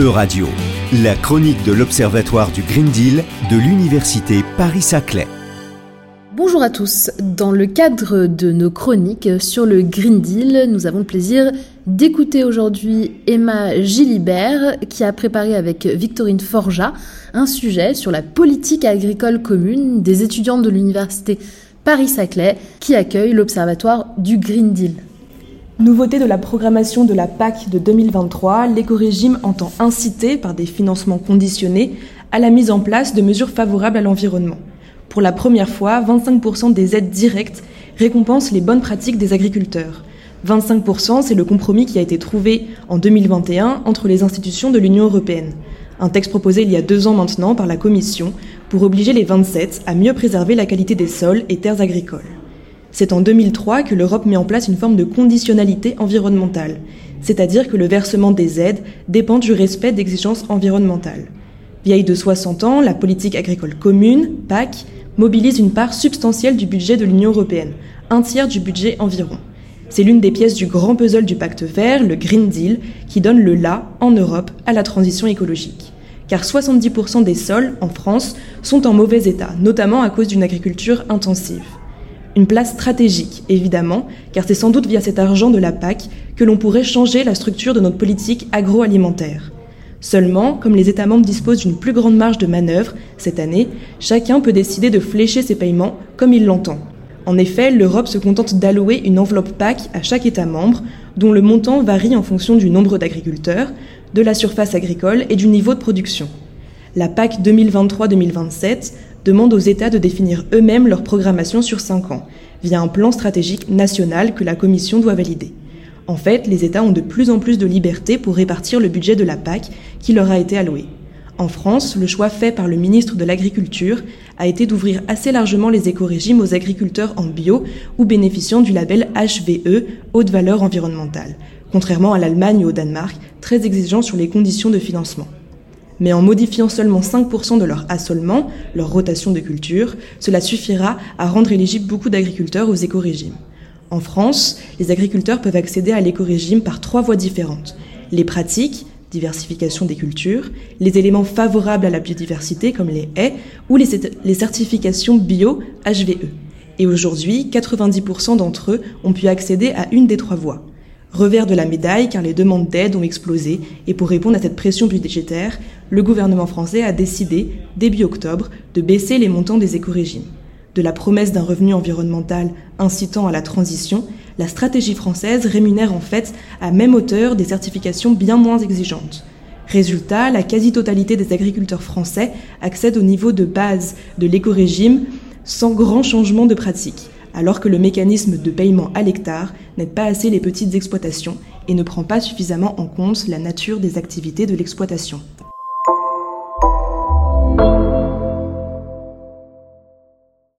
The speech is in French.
E-Radio, la chronique de l'Observatoire du Green Deal de l'Université Paris-Saclay. Bonjour à tous. Dans le cadre de nos chroniques sur le Green Deal, nous avons le plaisir d'écouter aujourd'hui Emma Gilibert qui a préparé avec Victorine Forja un sujet sur la politique agricole commune des étudiants de l'Université Paris-Saclay qui accueille l'Observatoire du Green Deal. Nouveauté de la programmation de la PAC de 2023, l'éco-régime entend inciter, par des financements conditionnés, à la mise en place de mesures favorables à l'environnement. Pour la première fois, 25% des aides directes récompensent les bonnes pratiques des agriculteurs. 25%, c'est le compromis qui a été trouvé en 2021 entre les institutions de l'Union européenne. Un texte proposé il y a deux ans maintenant par la Commission pour obliger les 27 à mieux préserver la qualité des sols et terres agricoles. C'est en 2003 que l'Europe met en place une forme de conditionnalité environnementale, c'est-à-dire que le versement des aides dépend du respect d'exigences environnementales. Vieille de 60 ans, la politique agricole commune, PAC, mobilise une part substantielle du budget de l'Union européenne, un tiers du budget environ. C'est l'une des pièces du grand puzzle du pacte vert, le Green Deal, qui donne le là, en Europe, à la transition écologique. Car 70% des sols, en France, sont en mauvais état, notamment à cause d'une agriculture intensive. Une place stratégique, évidemment, car c'est sans doute via cet argent de la PAC que l'on pourrait changer la structure de notre politique agroalimentaire. Seulement, comme les États membres disposent d'une plus grande marge de manœuvre cette année, chacun peut décider de flécher ses paiements comme il l'entend. En effet, l'Europe se contente d'allouer une enveloppe PAC à chaque État membre, dont le montant varie en fonction du nombre d'agriculteurs, de la surface agricole et du niveau de production. La PAC 2023-2027 demande aux États de définir eux-mêmes leur programmation sur 5 ans, via un plan stratégique national que la Commission doit valider. En fait, les États ont de plus en plus de liberté pour répartir le budget de la PAC qui leur a été alloué. En France, le choix fait par le ministre de l'Agriculture a été d'ouvrir assez largement les éco-régimes aux agriculteurs en bio ou bénéficiant du label HVE, haute valeur environnementale, contrairement à l'Allemagne ou au Danemark, très exigeants sur les conditions de financement mais en modifiant seulement 5% de leur assolement, leur rotation de culture, cela suffira à rendre éligibles beaucoup d'agriculteurs aux éco-régimes. En France, les agriculteurs peuvent accéder à l'éco-régime par trois voies différentes. Les pratiques, diversification des cultures, les éléments favorables à la biodiversité comme les haies ou les, les certifications bio HVE. Et aujourd'hui, 90% d'entre eux ont pu accéder à une des trois voies. Revers de la médaille car les demandes d'aide ont explosé et pour répondre à cette pression budgétaire, le gouvernement français a décidé, début octobre, de baisser les montants des éco-régimes. De la promesse d'un revenu environnemental incitant à la transition, la stratégie française rémunère en fait à même hauteur des certifications bien moins exigeantes. Résultat, la quasi-totalité des agriculteurs français accèdent au niveau de base de l'éco-régime sans grand changement de pratique alors que le mécanisme de paiement à l'hectare n'aide pas assez les petites exploitations et ne prend pas suffisamment en compte la nature des activités de l'exploitation.